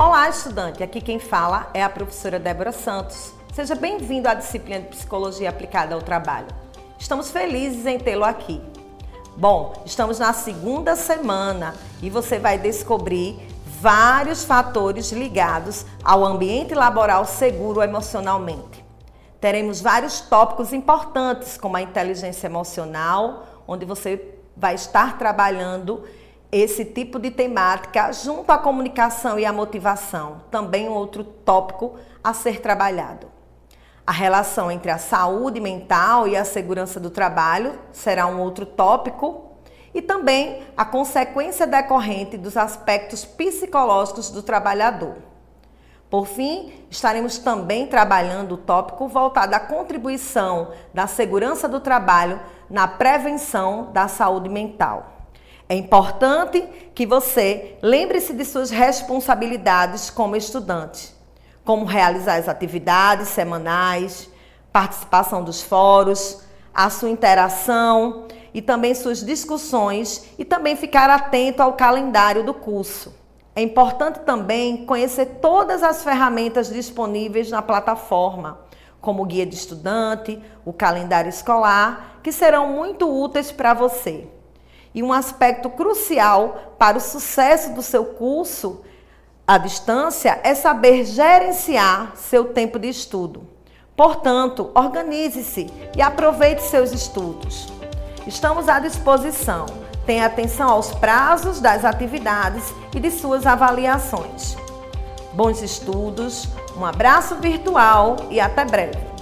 Olá, estudante! Aqui quem fala é a professora Débora Santos. Seja bem-vindo à disciplina de Psicologia Aplicada ao Trabalho. Estamos felizes em tê-lo aqui. Bom, estamos na segunda semana e você vai descobrir vários fatores ligados ao ambiente laboral seguro emocionalmente. Teremos vários tópicos importantes, como a inteligência emocional, onde você vai estar trabalhando esse tipo de temática junto à comunicação e à motivação, também um outro tópico a ser trabalhado. A relação entre a saúde mental e a segurança do trabalho será um outro tópico e também a consequência decorrente dos aspectos psicológicos do trabalhador. Por fim, estaremos também trabalhando o tópico voltado à contribuição da segurança do trabalho na prevenção da saúde mental. É importante que você lembre-se de suas responsabilidades como estudante, como realizar as atividades semanais, participação dos fóruns, a sua interação e também suas discussões e também ficar atento ao calendário do curso. É importante também conhecer todas as ferramentas disponíveis na plataforma, como o guia de estudante, o calendário escolar, que serão muito úteis para você. E um aspecto crucial para o sucesso do seu curso à distância é saber gerenciar seu tempo de estudo. Portanto, organize-se e aproveite seus estudos. Estamos à disposição. Tenha atenção aos prazos das atividades e de suas avaliações. Bons estudos, um abraço virtual e até breve.